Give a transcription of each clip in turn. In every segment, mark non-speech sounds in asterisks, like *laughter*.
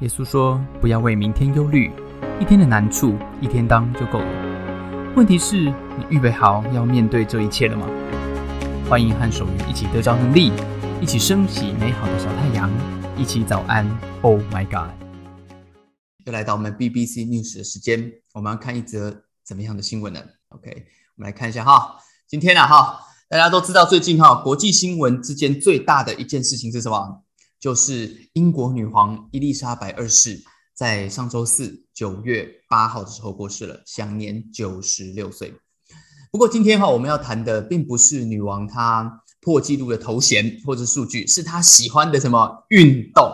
耶稣说：“不要为明天忧虑，一天的难处一天当就够了。问题是，你预备好要面对这一切了吗？”欢迎和守愚一起得着能力，一起升起美好的小太阳，一起早安。Oh my God！又来到我们 BBC News 的时间，我们要看一则怎么样的新闻呢？OK，我们来看一下哈。今天呢哈，大家都知道最近哈国际新闻之间最大的一件事情是什么？就是英国女皇伊丽莎白二世在上周四九月八号的时候过世了，享年九十六岁。不过今天哈我们要谈的并不是女王她破纪录的头衔或者数据，是她喜欢的什么运动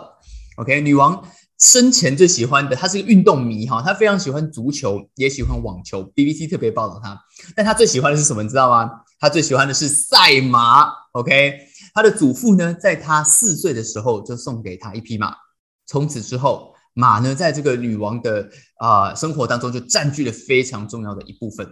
？OK，女王生前最喜欢的，她是个运动迷哈，她非常喜欢足球，也喜欢网球。BBC 特别报道她，但她最喜欢的是什么？你知道吗？她最喜欢的是赛马。OK。他的祖父呢，在他四岁的时候就送给他一匹马，从此之后，马呢，在这个女王的啊生活当中就占据了非常重要的一部分。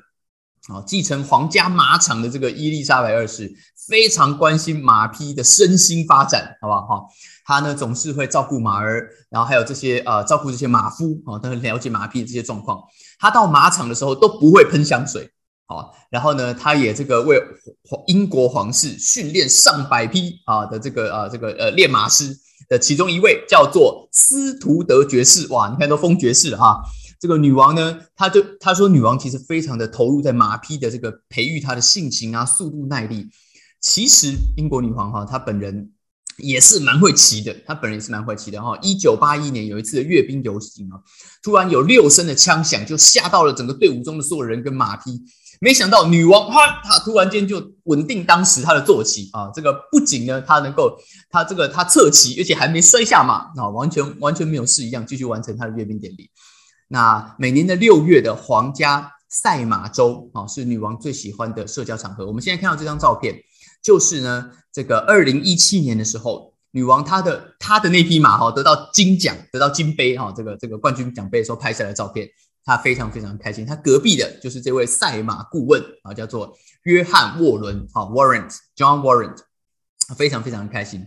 啊，继承皇家马场的这个伊丽莎白二世非常关心马匹的身心发展，好不好？哈，他呢总是会照顾马儿，然后还有这些呃照顾这些马夫，啊，他很了解马匹的这些状况。他到马场的时候都不会喷香水。好，然后呢，他也这个为英国皇室训练上百匹啊的这个啊这个呃练马师的其中一位叫做斯图德爵士，哇，你看都封爵士了哈。这个女王呢，她就她说女王其实非常的投入在马匹的这个培育她的性情啊、速度、耐力。其实英国女皇哈，她本人也是蛮会骑的，她本人也是蛮会骑的哈。一九八一年有一次的阅兵游行啊，突然有六声的枪响，就吓到了整个队伍中的所有人跟马匹。没想到女王哈，她突然间就稳定当时她的坐骑啊，这个不仅呢，她能够她这个她侧骑，而且还没摔下马啊，完全完全没有事一样，继续完成她的阅兵典礼。那每年的六月的皇家赛马周啊，是女王最喜欢的社交场合。我们现在看到这张照片，就是呢，这个二零一七年的时候，女王她的她的那匹马哈得到金奖，得到金杯哈，这个这个冠军奖杯的时候拍下来的照片。他非常非常开心，他隔壁的就是这位赛马顾问啊，叫做约翰沃伦啊，Warrant，John Warrant，非常非常开心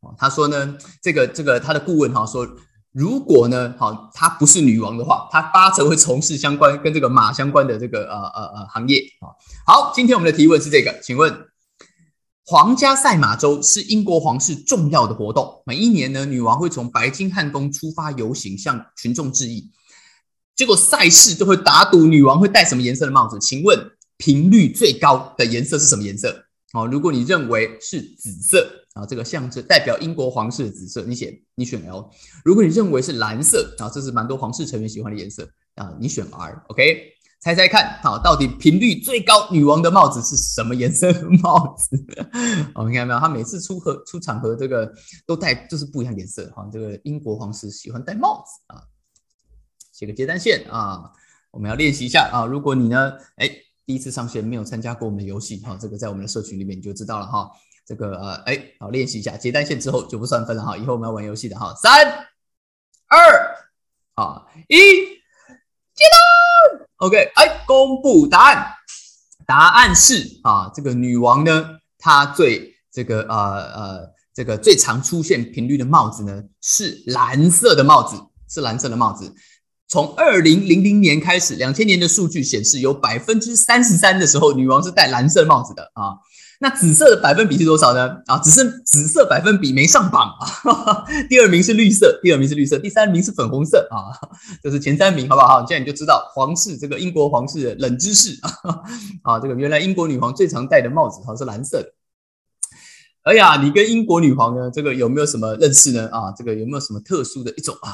啊。他说呢，这个这个他的顾问哈说，如果呢，好，他不是女王的话，他八成会从事相关跟这个马相关的这个呃呃呃行业啊。好，今天我们的提问是这个，请问，皇家赛马周是英国皇室重要的活动，每一年呢，女王会从白金汉宫出发游行，向群众致意。结果赛事都会打赌女王会戴什么颜色的帽子？请问频率最高的颜色是什么颜色？哦，如果你认为是紫色啊，这个象征代表英国皇室的紫色，你写你选 L。如果你认为是蓝色啊，这是蛮多皇室成员喜欢的颜色啊，你选 R。OK，猜猜看，好，到底频率最高女王的帽子是什么颜色的帽子？*laughs* 哦，你看到没有？她每次出合出场合，这个都戴就是不一样颜色哈。这个英国皇室喜欢戴帽子啊。写个接单线啊，我们要练习一下啊。如果你呢，哎，第一次上线没有参加过我们的游戏哈，这个在我们的社群里面你就知道了哈。这个呃，哎，好，练习一下接单线之后就不算分了哈。以后我们要玩游戏的哈，三二啊一，接单，OK，哎，公布答案，答案是啊，这个女王呢，她最这个呃呃，这个最常出现频率的帽子呢是蓝色的帽子，是蓝色的帽子。从二零零零年开始，两千年的数据显示，有百分之三十三的时候，女王是戴蓝色帽子的啊。那紫色的百分比是多少呢？啊，只剩紫色百分比没上榜啊。*laughs* 第二名是绿色，第二名是绿色，第三名是粉红色啊。这是前三名，好不好？现在你就知道皇室这个英国皇室的冷知识啊。*laughs* 啊，这个原来英国女皇最常戴的帽子好像是蓝色的。哎呀，你跟英国女皇呢，这个有没有什么认识呢？啊，这个有没有什么特殊的一种啊？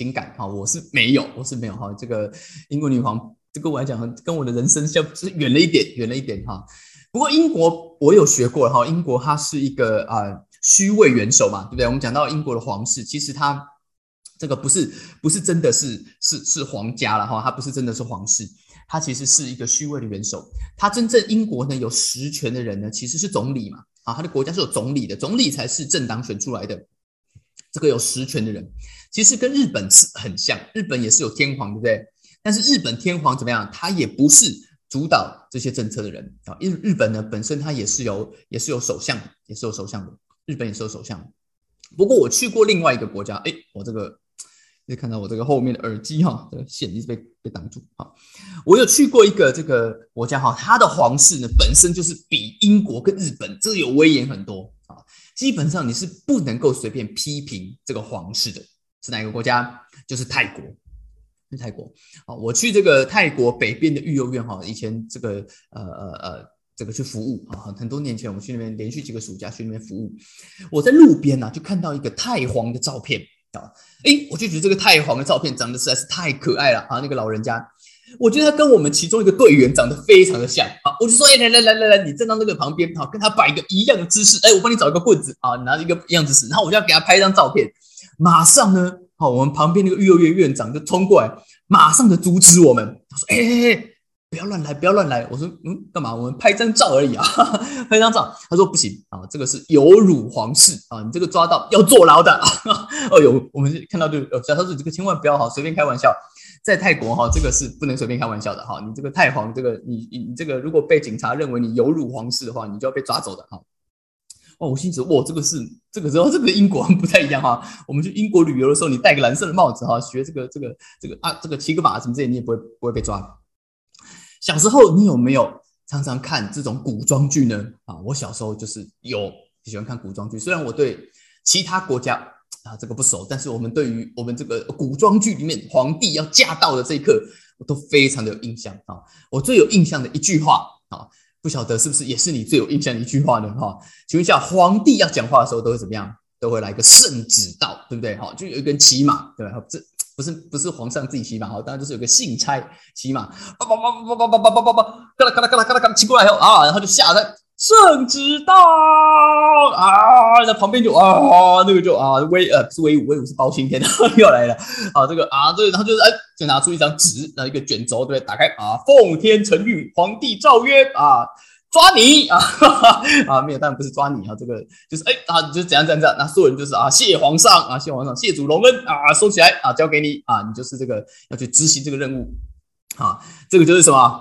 情感哈，我是没有，我是没有哈。这个英国女皇，这个我来讲，跟我的人生相是远了一点，远了一点哈。不过英国我有学过哈，英国它是一个啊虚位元首嘛，对不对？我们讲到英国的皇室，其实它这个不是不是真的是是是皇家了哈，它不是真的是皇室，它其实是一个虚位的元首。它真正英国呢有实权的人呢，其实是总理嘛，啊，他的国家是有总理的，总理才是政党选出来的。这个有实权的人，其实跟日本是很像，日本也是有天皇，对不对？但是日本天皇怎么样？他也不是主导这些政策的人啊。日日本呢，本身它也是有，也是有首相，也是有首相的。日本也是有首相。不过我去过另外一个国家，哎，我这个你看到我这个后面的耳机哈，这个线一直被被挡住哈。我有去过一个这个国家哈，它的皇室呢本身就是比英国跟日本这有威严很多。基本上你是不能够随便批评这个皇室的，是哪个国家？就是泰国，泰国。啊，我去这个泰国北边的育幼院哈，以前这个呃呃呃这个去服务啊，很多年前我们去那边连续几个暑假去那边服务，我在路边呢就看到一个太皇的照片。啊，哎，我就觉得这个太皇的照片长得实在是太可爱了啊！那个老人家，我觉得他跟我们其中一个队员长得非常的像啊！我就说，哎，来来来来来，你站到那个旁边，好，跟他摆一个一样的姿势，哎，我帮你找一个棍子啊，拿一个一样姿势，然后我就要给他拍一张照片。马上呢，好，我们旁边那个育儿院院长就冲过来，马上的阻止我们，他说，哎哎哎。不要乱来，不要乱来！我说，嗯，干嘛？我们拍张照而已啊，*laughs* 拍张照。他说不行啊，这个是有辱皇室啊，你这个抓到要坐牢的。哦 *laughs* 呦，我们看到就，小他说这个千万不要哈，随便开玩笑。在泰国哈，这个是不能随便开玩笑的哈。你这个太皇，这个你你你这个，如果被警察认为你有辱皇室的话，你就要被抓走的哈。哦，我心想，哇，这个是这个之后这个英国 *laughs* 不太一样哈。我们去英国旅游的时候，你戴个蓝色的帽子哈，学这个这个这个啊，这个骑个马什么这些，你也不会不会被抓。小时候你有没有常常看这种古装剧呢？啊，我小时候就是有喜欢看古装剧。虽然我对其他国家啊这个不熟，但是我们对于我们这个古装剧里面皇帝要驾到的这一刻，我都非常的有印象啊。我最有印象的一句话啊，不晓得是不是也是你最有印象的一句话呢？哈，请问一下，皇帝要讲话的时候都会怎么样？都会来个圣旨到，对不对？哈，就有一根骑马，对吧？这。不是不是皇上自己骑马哈，当然就是有个信差骑马，叭叭叭叭叭叭叭叭叭叭，嘎啦嘎啦嘎啦嘎啦嘎啦骑过来以后啊，然后就下来圣旨到啊，在旁边就啊那个就啊威呃是威武威武是包青天 *laughs* 又来了啊这个啊对，然后就是哎就拿出一张纸，那一个卷轴对不对？打开啊，奉天承运，皇帝诏曰啊。抓你啊哈哈 *laughs* 啊没有，当然不是抓你啊，这个就是哎啊，就是怎样怎样怎样，那所有人就是啊，谢皇上啊，谢皇上，谢主隆恩啊，收起来啊，交给你啊，你就是这个要去执行这个任务啊，这个就是什么？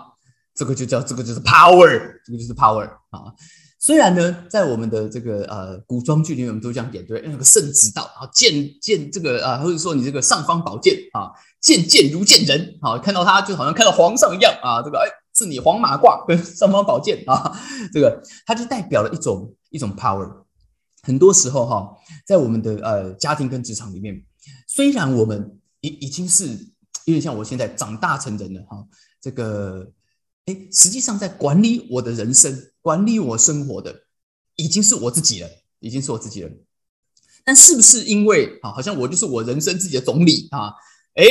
这个就叫这个就是 power，这个就是 power 啊。虽然呢，在我们的这个呃古装剧里面，我们都这样演对，那个圣旨到啊，见见这个啊，或者说你这个尚方宝剑啊，见剑如见人啊，看到他就好像看到皇上一样啊，这个哎。是你黄马褂跟尚方宝剑啊，这个它就代表了一种一种 power。很多时候哈，在我们的呃家庭跟职场里面，虽然我们已已经是有点像我现在长大成人了哈，这个哎，实际上在管理我的人生、管理我生活的，已经是我自己了，已经是我自己了。但是不是因为啊，好像我就是我人生自己的总理啊？哎，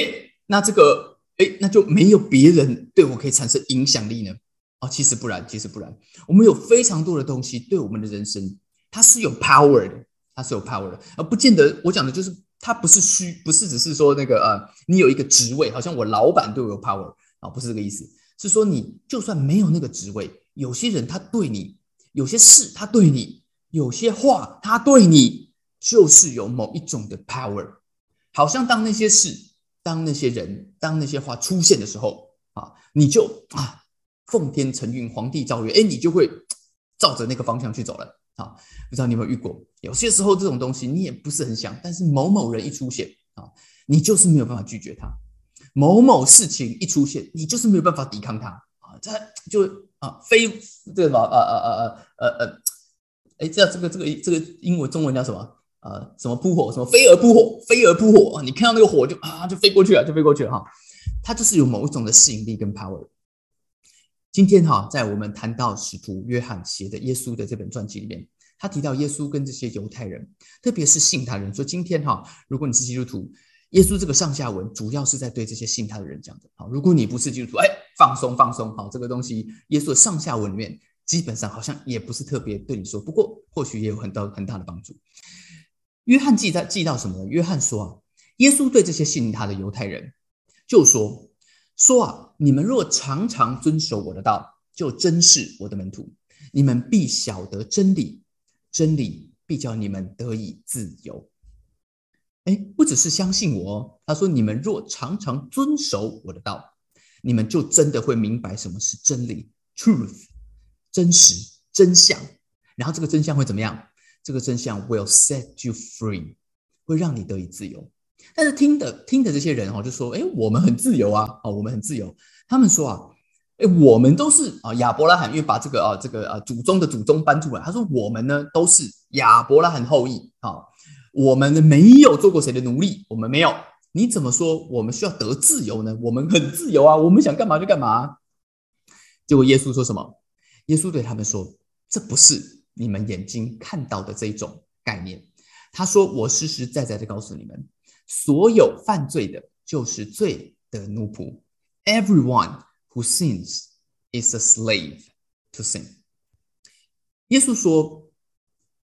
那这个。哎，那就没有别人对我可以产生影响力呢？哦，其实不然，其实不然。我们有非常多的东西对我们的人生，它是有 power 的，它是有 power 的，而不见得。我讲的就是，它不是虚，不是只是说那个呃，你有一个职位，好像我老板对我有 power 啊，不是这个意思。是说你就算没有那个职位，有些人他对你，有些事他对你，有些话他对你，就是有某一种的 power。好像当那些事。当那些人、当那些话出现的时候啊，你就啊，奉天承运，皇帝诏曰，哎，你就会照着那个方向去走了啊。不知道你有没有遇过？有些时候这种东西你也不是很想，但是某某人一出现啊，你就是没有办法拒绝他；某某事情一出现，你就是没有办法抵抗它啊。这就啊，非这个什么呃呃呃呃呃呃，哎，这这个这个这个英文中文叫什么？呃，什么扑火，什么飞蛾扑火，飞蛾扑火啊！你看到那个火就啊，就飞过去了，就飞过去了哈。它就是有某一种的吸引力跟 power。今天哈，在我们谈到使徒约翰写的耶稣的这本传记里面，他提到耶稣跟这些犹太人，特别是信他人，说今天哈，如果你是基督徒，耶稣这个上下文主要是在对这些信他的人讲的。好，如果你不是基督徒，哎，放松放松，好，这个东西耶稣的上下文里面基本上好像也不是特别对你说，不过或许也有很大很大的帮助。约翰记在记到什么？约翰说啊，耶稣对这些信他的犹太人就说说啊，你们若常常遵守我的道，就真是我的门徒，你们必晓得真理，真理必叫你们得以自由。哎，不只是相信我哦，他说你们若常常遵守我的道，你们就真的会明白什么是真理 （truth），真实真相。然后这个真相会怎么样？这个真相 will set you free，会让你得以自由。但是听的听的这些人哦，就说：“哎，我们很自由啊，哦，我们很自由。”他们说啊：“哎，我们都是啊亚伯拉罕，因为把这个啊这个啊祖宗的祖宗搬出来。他说我们呢都是亚伯拉罕后裔啊，我们没有做过谁的奴隶，我们没有。你怎么说我们需要得自由呢？我们很自由啊，我们想干嘛就干嘛。结果耶稣说什么？耶稣对他们说：这不是你们眼睛看到的这种概念。他说：我实实在在的告诉你们。”所有犯罪的，就是罪的奴仆。Everyone who sins is a slave to sin。耶稣说，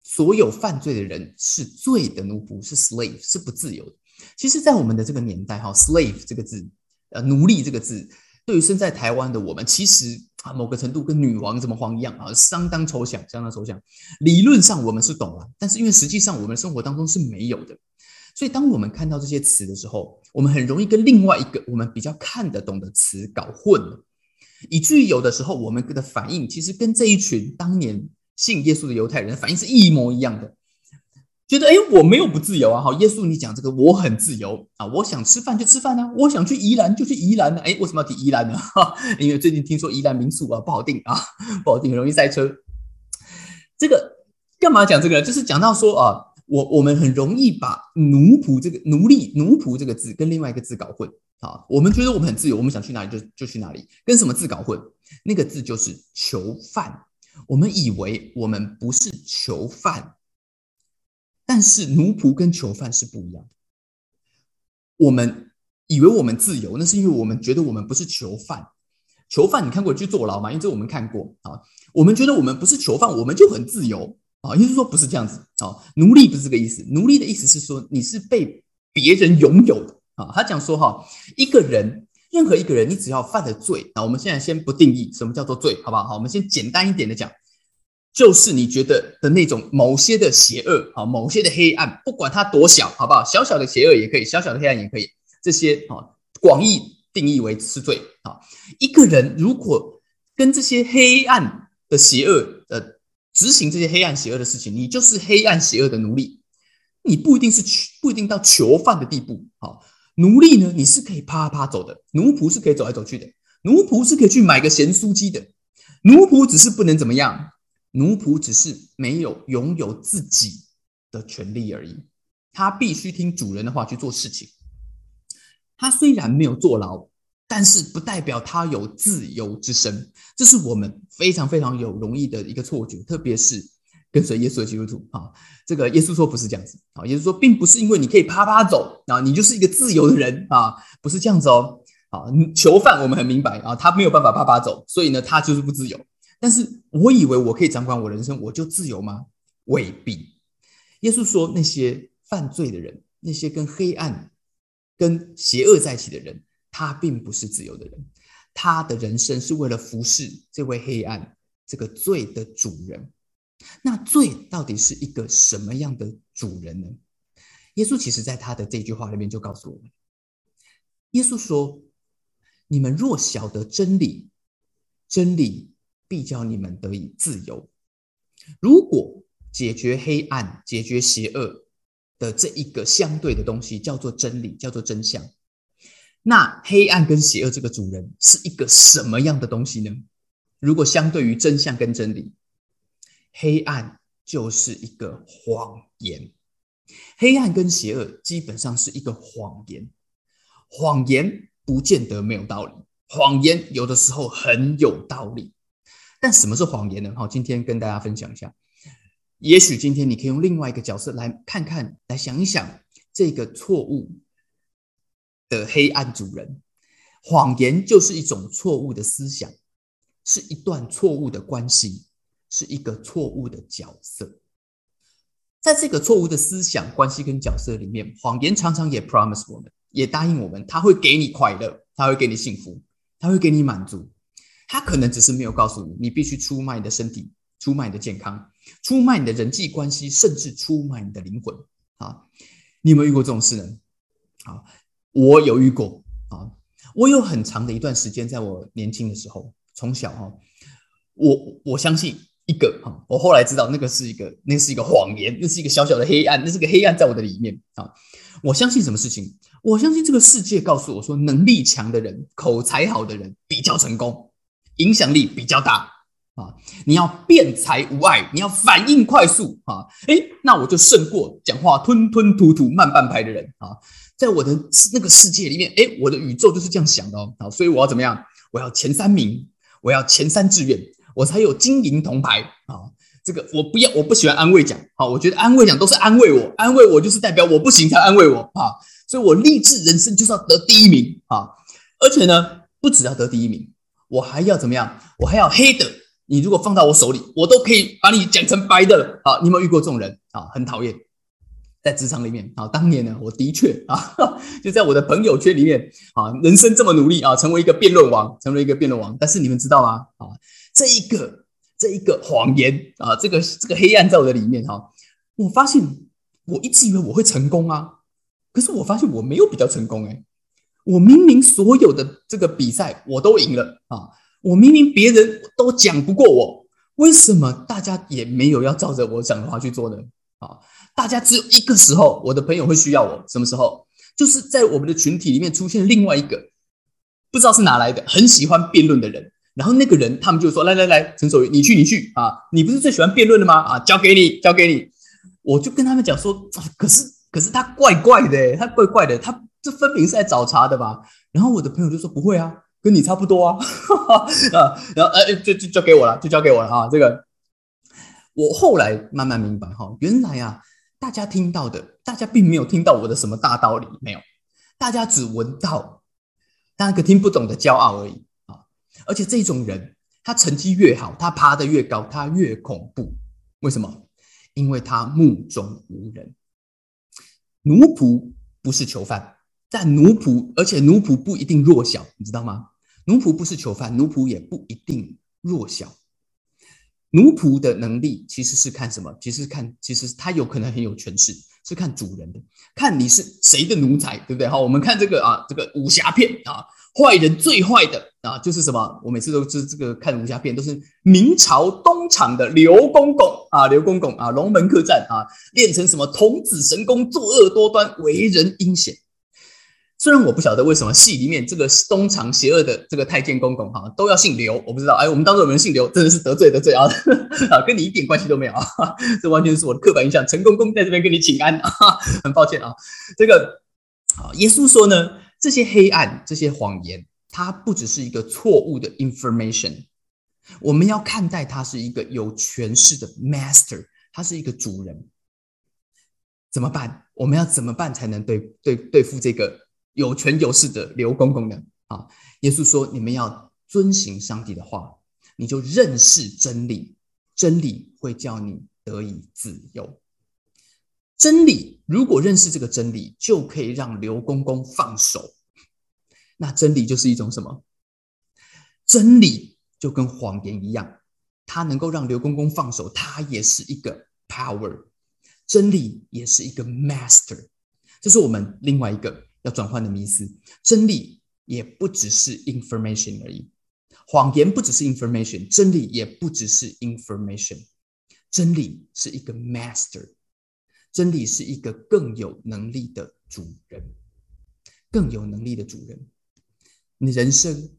所有犯罪的人是罪的奴仆，是 slave，是不自由的。其实，在我们的这个年代，哈，slave 这个字，呃，奴隶这个字，对于身在台湾的我们，其实啊，某个程度跟女王怎么黄一样啊，相当抽象，相当抽象。理论上我们是懂了，但是因为实际上我们生活当中是没有的。所以，当我们看到这些词的时候，我们很容易跟另外一个我们比较看得懂的词搞混了，以至于有的时候我们的反应其实跟这一群当年信耶稣的犹太人反应是一模一样的，觉得哎，我没有不自由啊！好，耶稣你讲这个我很自由啊，我想吃饭就吃饭啊，我想去宜兰就去宜兰呢。哎，为什么要提宜兰呢？哈，*laughs* 因为最近听说宜兰民宿啊不好订啊，不好订，很容易塞车。这个干嘛讲这个？就是讲到说啊。我我们很容易把奴仆这个奴隶奴仆这个字跟另外一个字搞混啊。我们觉得我们很自由，我们想去哪里就就去哪里，跟什么字搞混？那个字就是囚犯。我们以为我们不是囚犯，但是奴仆跟囚犯是不一样的。我们以为我们自由，那是因为我们觉得我们不是囚犯。囚犯你看过去坐牢吗？因为这我们看过啊。我们觉得我们不是囚犯，我们就很自由。啊，也就是说不是这样子啊，奴隶不是这个意思。奴隶的意思是说你是被别人拥有的啊。他讲说哈，一个人，任何一个人，你只要犯了罪那，我们现在先不定义什么叫做罪，好不好？好，我们先简单一点的讲，就是你觉得的那种某些的邪恶好，某些的黑暗，不管它多小，好不好？小小的邪恶也可以，小小的黑暗也可以，这些啊，广义定义为是罪啊。一个人如果跟这些黑暗的邪恶呃。执行这些黑暗邪恶的事情，你就是黑暗邪恶的奴隶。你不一定是不一定到囚犯的地步。好，奴隶呢，你是可以啪啪走的；奴仆是可以走来走去的；奴仆是可以去买个咸酥鸡的。奴仆只是不能怎么样？奴仆只是没有拥有自己的权利而已。他必须听主人的话去做事情。他虽然没有坐牢。但是不代表他有自由之身，这是我们非常非常有容易的一个错觉，特别是跟随耶稣的基督徒啊。这个耶稣说不是这样子啊，耶稣说并不是因为你可以啪啪走啊，你就是一个自由的人啊，不是这样子哦。啊，囚犯我们很明白啊，他没有办法啪啪走，所以呢，他就是不自由。但是我以为我可以掌管我人生，我就自由吗？未必。耶稣说那些犯罪的人，那些跟黑暗、跟邪恶在一起的人。他并不是自由的人，他的人生是为了服侍这位黑暗、这个罪的主人。那罪到底是一个什么样的主人呢？耶稣其实在他的这句话里面就告诉我们：耶稣说，你们若晓得真理，真理必叫你们得以自由。如果解决黑暗、解决邪恶的这一个相对的东西叫做真理，叫做真相。那黑暗跟邪恶这个主人是一个什么样的东西呢？如果相对于真相跟真理，黑暗就是一个谎言。黑暗跟邪恶基本上是一个谎言。谎言不见得没有道理，谎言有的时候很有道理。但什么是谎言呢？好，今天跟大家分享一下。也许今天你可以用另外一个角色来看看，来想一想这个错误。的黑暗主人，谎言就是一种错误的思想，是一段错误的关系，是一个错误的角色。在这个错误的思想、关系跟角色里面，谎言常常也 promise 我们，也答应我们，他会给你快乐，他会给你幸福，他会给你满足。他可能只是没有告诉你，你必须出卖你的身体，出卖你的健康，出卖你的人际关系，甚至出卖你的灵魂。啊，你有没有遇过这种事呢？啊。我有遇过啊，我有很长的一段时间，在我年轻的时候，从小哈，我我相信一个啊，我后来知道那个是一个，那是一个谎言，那是一个小小的黑暗，那是个黑暗在我的里面啊。我相信什么事情？我相信这个世界告诉我说，能力强的人、口才好的人比较成功，影响力比较大啊。你要辩才无碍，你要反应快速啊。诶，那我就胜过讲话吞吞吐吐、慢半拍的人啊。在我的那个世界里面，诶，我的宇宙就是这样想的哦。所以我要怎么样？我要前三名，我要前三志愿。我才有金银铜牌啊！这个我不要，我不喜欢安慰奖啊！我觉得安慰奖都是安慰我，安慰我就是代表我不行才安慰我啊！所以我励志人生就是要得第一名啊！而且呢，不只要得第一名，我还要怎么样？我还要黑的。你如果放到我手里，我都可以把你讲成白的了啊！你有没有遇过这种人啊？很讨厌，在职场里面啊，当年呢，我的确啊，*laughs* 就在我的朋友圈里面啊，人生这么努力啊，成为一个辩论王，成为一个辩论王。但是你们知道吗？啊？这一个这一个谎言啊，这个这个黑暗在我的里面哈，我发现我一直以为我会成功啊，可是我发现我没有比较成功哎，我明明所有的这个比赛我都赢了啊，我明明别人都讲不过我，为什么大家也没有要照着我讲的话去做呢？啊，大家只有一个时候，我的朋友会需要我，什么时候？就是在我们的群体里面出现另外一个不知道是哪来的很喜欢辩论的人。然后那个人，他们就说：“来来来，陈守宇，你去，你去啊！你不是最喜欢辩论的吗？啊，交给你，交给你。”我就跟他们讲说：“可是，可是他怪怪的，他怪怪的，他这分明是在找茬的吧？”然后我的朋友就说：“不会啊，跟你差不多啊。*laughs* ”啊，然后哎，就就交给我了，就交给我了啊！这个我后来慢慢明白哈，原来啊，大家听到的，大家并没有听到我的什么大道理，没有，大家只闻到那个听不懂的骄傲而已。而且这种人，他成绩越好，他爬得越高，他越恐怖。为什么？因为他目中无人。奴仆不是囚犯，但奴仆，而且奴仆不一定弱小，你知道吗？奴仆不是囚犯，奴仆也不一定弱小。奴仆的能力其实是看什么？其实看，其实他有可能很有权势，是看主人的，看你是谁的奴才，对不对？好，我们看这个啊，这个武侠片啊。坏人最坏的啊，就是什么？我每次都是这个看武侠片，都是明朝东厂的刘公公啊，刘公公啊，龙门客栈啊，练成什么童子神功，作恶多端，为人阴险。虽然我不晓得为什么戏里面这个东厂邪恶的这个太监公公哈都要姓刘，我不知道。哎，我们当中有人姓刘，真的是得罪得罪啊！*laughs* 啊，跟你一点关系都没有啊，*laughs* 这完全是我的刻板印象。陈公公在这边跟你请安啊，*laughs* 很抱歉啊。这个啊，耶稣说呢。这些黑暗，这些谎言，它不只是一个错误的 information，我们要看待它是一个有权势的 master，他是一个主人。怎么办？我们要怎么办才能对对对付这个有权有势的刘公公呢？啊，耶稣说：你们要遵行上帝的话，你就认识真理，真理会叫你得以自由。真理，如果认识这个真理，就可以让刘公公放手。那真理就是一种什么？真理就跟谎言一样，它能够让刘公公放手，它也是一个 power。真理也是一个 master。这是我们另外一个要转换的迷思。真理也不只是 information 而已，谎言不只是 information，真理也不只是 information。真理是一个 master。真理是一个更有能力的主人，更有能力的主人。你人生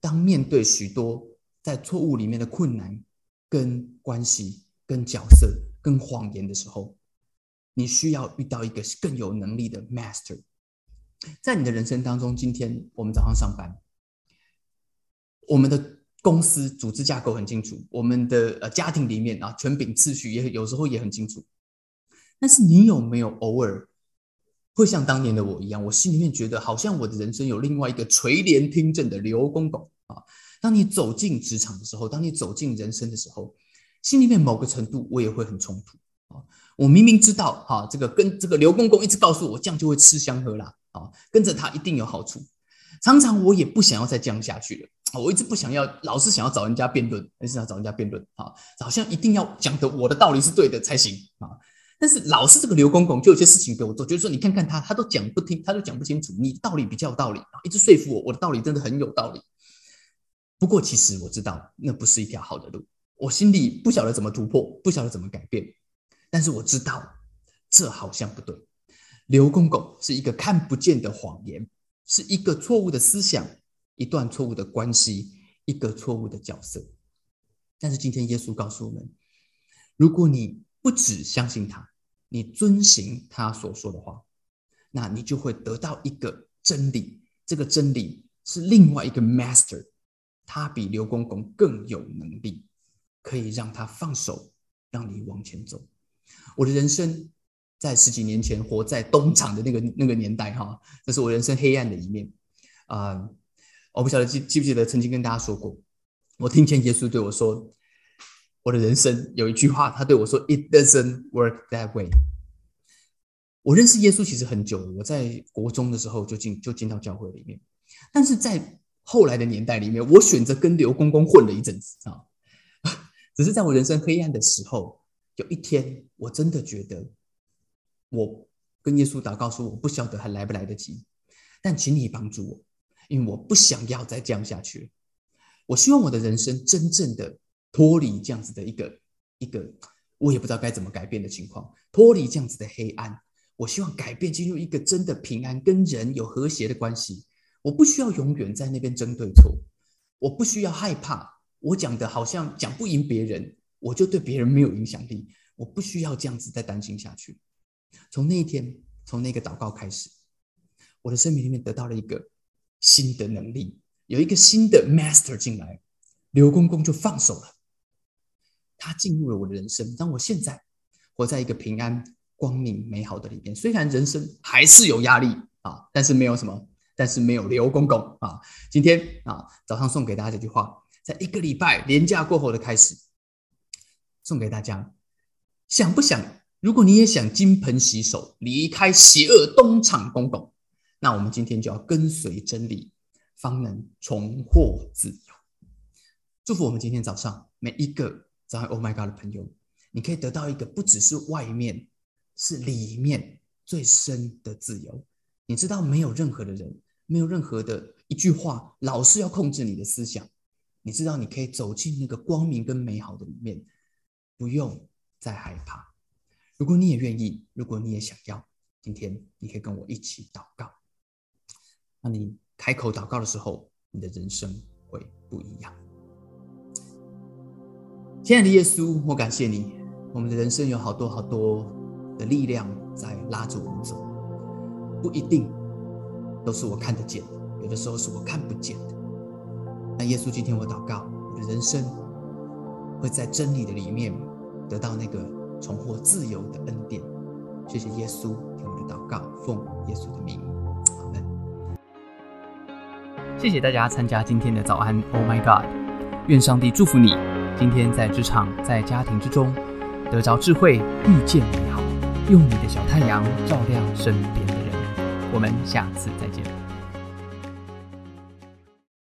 当面对许多在错误里面的困难、跟关系、跟角色、跟谎言的时候，你需要遇到一个更有能力的 master。在你的人生当中，今天我们早上上班，我们的公司组织架构很清楚，我们的呃家庭里面啊权柄次序也有时候也很清楚。但是你有没有偶尔会像当年的我一样，我心里面觉得好像我的人生有另外一个垂帘听政的刘公公啊？当你走进职场的时候，当你走进人生的时候，心里面某个程度我也会很冲突啊！我明明知道哈，这个跟这个刘公公一直告诉我这样就会吃香喝辣啊，跟着他一定有好处。常常我也不想要再这样下去了我一直不想要，老是想要找人家辩论，还是要找人家辩论啊？好像一定要讲的我的道理是对的才行啊！但是老是这个刘公公就有些事情给我做，就是说你看看他，他都讲不听，他都讲不清楚。你道理比较有道理，一直说服我，我的道理真的很有道理。不过其实我知道那不是一条好的路，我心里不晓得怎么突破，不晓得怎么改变，但是我知道这好像不对。刘公公是一个看不见的谎言，是一个错误的思想，一段错误的关系，一个错误的角色。但是今天耶稣告诉我们，如果你不只相信他，你遵行他所说的话，那你就会得到一个真理。这个真理是另外一个 master，他比刘公公更有能力。可以让他放手，让你往前走。我的人生在十几年前活在东厂的那个那个年代，哈，这是我人生黑暗的一面啊！我不晓得记记不记得曾经跟大家说过，我听见耶稣对我说：“我的人生有一句话，他对我说：‘It doesn't work that way。’”我认识耶稣其实很久了，我在国中的时候就进就进到教会里面，但是在后来的年代里面，我选择跟刘公公混了一阵子啊。*laughs* 只是在我人生黑暗的时候，有一天，我真的觉得，我跟耶稣祷告说，我不晓得还来不来得及，但请你帮助我，因为我不想要再这样下去。我希望我的人生真正的脱离这样子的一个一个，我也不知道该怎么改变的情况，脱离这样子的黑暗。我希望改变，进入一个真的平安，跟人有和谐的关系。我不需要永远在那边争对错，我不需要害怕。我讲的好像讲不赢别人，我就对别人没有影响力。我不需要这样子再担心下去。从那一天，从那个祷告开始，我的生命里面得到了一个新的能力，有一个新的 master 进来，刘公公就放手了。他进入了我的人生，让我现在活在一个平安、光明、美好的里面。虽然人生还是有压力啊，但是没有什么，但是没有刘公公啊。今天啊，早上送给大家这句话。在一个礼拜连假过后的开始，送给大家。想不想？如果你也想金盆洗手，离开邪恶东厂公公，那我们今天就要跟随真理，方能重获自由。祝福我们今天早上每一个在 Oh My God 的朋友，你可以得到一个不只是外面，是里面最深的自由。你知道，没有任何的人，没有任何的一句话，老是要控制你的思想。你知道，你可以走进那个光明跟美好的里面，不用再害怕。如果你也愿意，如果你也想要，今天你可以跟我一起祷告。那你开口祷告的时候，你的人生会不一样。亲爱的耶稣，我感谢你。我们的人生有好多好多的力量在拉着我们走，不一定都是我看得见的，有的时候是我看不见的。那耶稣，今天我祷告，我的人生会在真理的里面得到那个重获自由的恩典。谢谢耶稣，听我的祷告，奉耶稣的名，阿门。谢谢大家参加今天的早安，Oh my God！愿上帝祝福你，今天在职场、在家庭之中得着智慧，遇见美好，用你的小太阳照亮身边的人。我们下次再见。